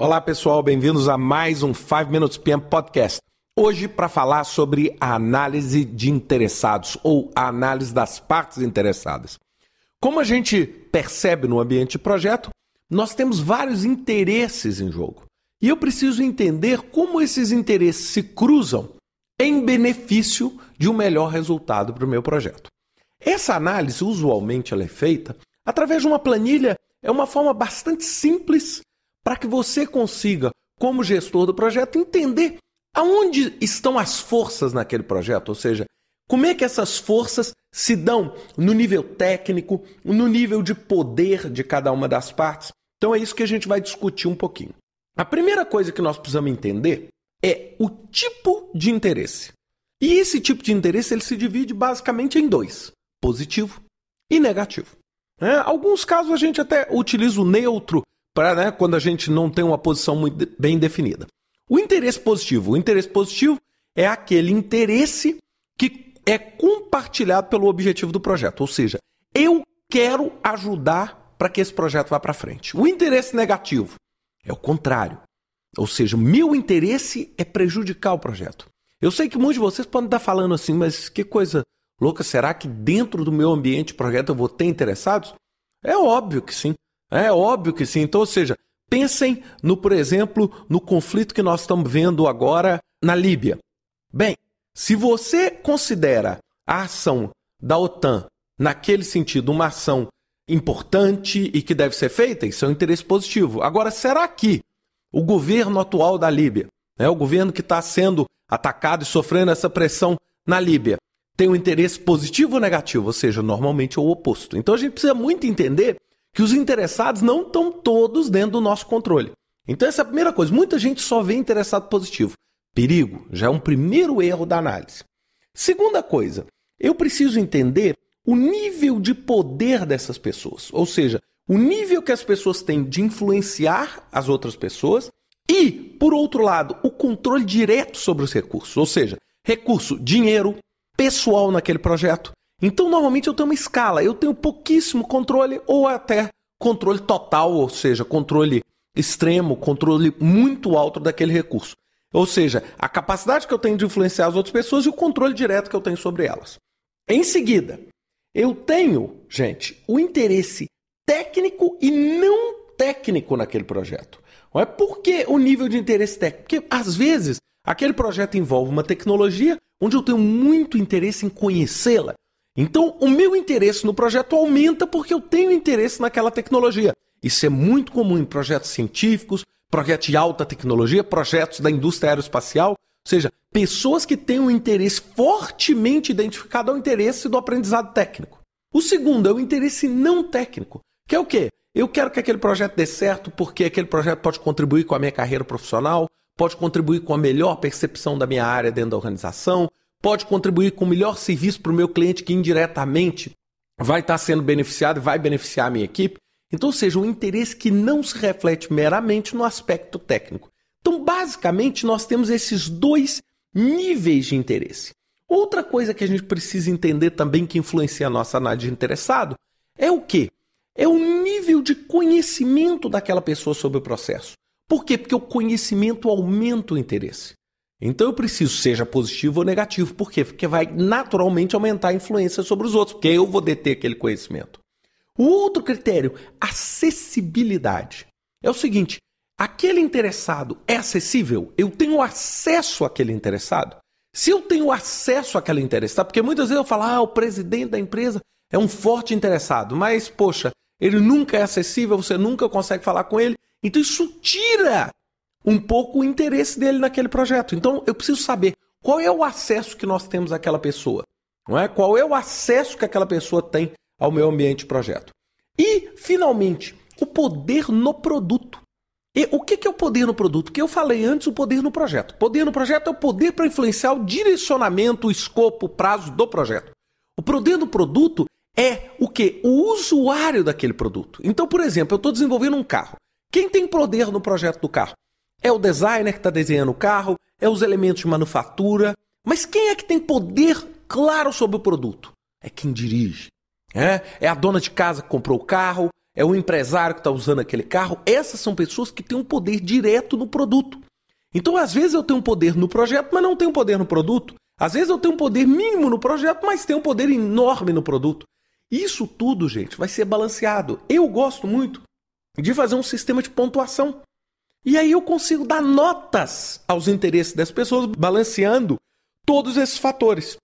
Olá pessoal, bem-vindos a mais um 5 Minutes PM Podcast. Hoje para falar sobre a análise de interessados ou a análise das partes interessadas. Como a gente percebe no ambiente de projeto, nós temos vários interesses em jogo. E eu preciso entender como esses interesses se cruzam em benefício de um melhor resultado para o meu projeto. Essa análise, usualmente, ela é feita através de uma planilha. É uma forma bastante simples para que você consiga, como gestor do projeto, entender aonde estão as forças naquele projeto, ou seja, como é que essas forças se dão no nível técnico, no nível de poder de cada uma das partes. Então é isso que a gente vai discutir um pouquinho. A primeira coisa que nós precisamos entender é o tipo de interesse. E esse tipo de interesse ele se divide basicamente em dois: positivo e negativo. É, alguns casos a gente até utiliza o neutro para né, quando a gente não tem uma posição muito bem definida. O interesse positivo. O interesse positivo é aquele interesse que é compartilhado pelo objetivo do projeto. Ou seja, eu quero ajudar para que esse projeto vá para frente. O interesse negativo é o contrário. Ou seja, meu interesse é prejudicar o projeto. Eu sei que muitos de vocês podem estar falando assim, mas que coisa louca, será que dentro do meu ambiente de projeto eu vou ter interessados? É óbvio que sim. É óbvio que sim. Então, ou seja, pensem no, por exemplo, no conflito que nós estamos vendo agora na Líbia. Bem, se você considera a ação da OTAN naquele sentido uma ação importante e que deve ser feita, isso é um interesse positivo. Agora, será que o governo atual da Líbia, né, o governo que está sendo atacado e sofrendo essa pressão na Líbia, tem um interesse positivo ou negativo? Ou seja, normalmente é o oposto. Então a gente precisa muito entender que os interessados não estão todos dentro do nosso controle. Então, essa é a primeira coisa. Muita gente só vê interessado positivo. Perigo, já é um primeiro erro da análise. Segunda coisa, eu preciso entender o nível de poder dessas pessoas, ou seja, o nível que as pessoas têm de influenciar as outras pessoas e, por outro lado, o controle direto sobre os recursos, ou seja, recurso, dinheiro, pessoal naquele projeto, então, normalmente eu tenho uma escala, eu tenho pouquíssimo controle ou até controle total, ou seja, controle extremo, controle muito alto daquele recurso. Ou seja, a capacidade que eu tenho de influenciar as outras pessoas e o controle direto que eu tenho sobre elas. Em seguida, eu tenho, gente, o interesse técnico e não técnico naquele projeto. Não é porque o nível de interesse técnico, porque às vezes aquele projeto envolve uma tecnologia onde eu tenho muito interesse em conhecê-la, então, o meu interesse no projeto aumenta porque eu tenho interesse naquela tecnologia. Isso é muito comum em projetos científicos, projetos de alta tecnologia, projetos da indústria aeroespacial, ou seja, pessoas que têm um interesse fortemente identificado ao interesse do aprendizado técnico. O segundo é o interesse não técnico, que é o quê? Eu quero que aquele projeto dê certo porque aquele projeto pode contribuir com a minha carreira profissional, pode contribuir com a melhor percepção da minha área dentro da organização, pode contribuir com o melhor serviço para o meu cliente que indiretamente vai estar sendo beneficiado e vai beneficiar a minha equipe. Então, seja, um interesse que não se reflete meramente no aspecto técnico. Então, basicamente, nós temos esses dois níveis de interesse. Outra coisa que a gente precisa entender também que influencia a nossa análise de interessado é o quê? É o nível de conhecimento daquela pessoa sobre o processo. Por quê? Porque o conhecimento aumenta o interesse. Então eu preciso, seja positivo ou negativo. Por quê? Porque vai naturalmente aumentar a influência sobre os outros, porque eu vou deter aquele conhecimento. O outro critério, acessibilidade. É o seguinte: aquele interessado é acessível? Eu tenho acesso àquele interessado? Se eu tenho acesso àquele interessado, porque muitas vezes eu falo, ah, o presidente da empresa é um forte interessado, mas, poxa, ele nunca é acessível, você nunca consegue falar com ele. Então isso tira um pouco o interesse dele naquele projeto. Então eu preciso saber qual é o acesso que nós temos àquela pessoa, não é? Qual é o acesso que aquela pessoa tem ao meu ambiente de projeto. E, finalmente, o poder no produto. E o que é o poder no produto? Que eu falei antes, o poder no projeto. Poder no projeto é o poder para influenciar o direcionamento, o escopo, o prazo do projeto. O poder no produto é o que? O usuário daquele produto. Então, por exemplo, eu estou desenvolvendo um carro. Quem tem poder no projeto do carro? É o designer que está desenhando o carro, é os elementos de manufatura. Mas quem é que tem poder claro sobre o produto? É quem dirige. É, é a dona de casa que comprou o carro, é o empresário que está usando aquele carro. Essas são pessoas que têm um poder direto no produto. Então, às vezes, eu tenho um poder no projeto, mas não tenho poder no produto. Às vezes, eu tenho um poder mínimo no projeto, mas tenho um poder enorme no produto. Isso tudo, gente, vai ser balanceado. Eu gosto muito de fazer um sistema de pontuação. E aí eu consigo dar notas aos interesses das pessoas, balanceando todos esses fatores.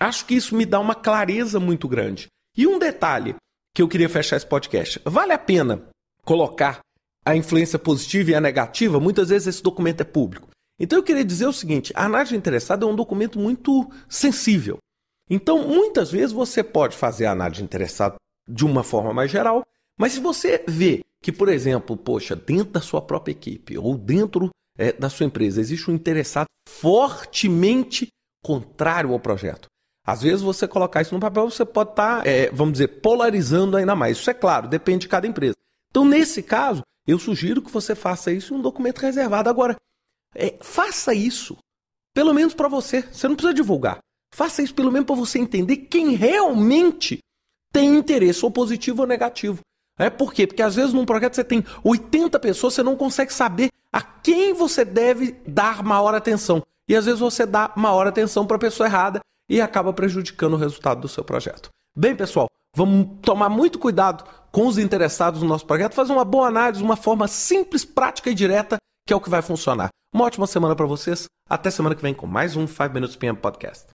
Acho que isso me dá uma clareza muito grande. E um detalhe que eu queria fechar esse podcast: vale a pena colocar a influência positiva e a negativa? Muitas vezes esse documento é público. Então eu queria dizer o seguinte: a análise interessada é um documento muito sensível. Então, muitas vezes você pode fazer a análise interessada de uma forma mais geral, mas se você vê que, por exemplo, poxa, dentro da sua própria equipe ou dentro é, da sua empresa existe um interessado fortemente contrário ao projeto. Às vezes você colocar isso no papel, você pode estar, tá, é, vamos dizer, polarizando ainda mais. Isso é claro, depende de cada empresa. Então, nesse caso, eu sugiro que você faça isso em um documento reservado. Agora, é, faça isso, pelo menos para você. Você não precisa divulgar. Faça isso pelo menos para você entender quem realmente tem interesse, ou positivo ou negativo. É por quê? Porque às vezes num projeto você tem 80 pessoas, você não consegue saber a quem você deve dar maior atenção. E às vezes você dá maior atenção para a pessoa errada e acaba prejudicando o resultado do seu projeto. Bem, pessoal, vamos tomar muito cuidado com os interessados no nosso projeto, fazer uma boa análise, uma forma simples, prática e direta, que é o que vai funcionar. Uma ótima semana para vocês. Até semana que vem com mais um 5 Minutes PM Podcast.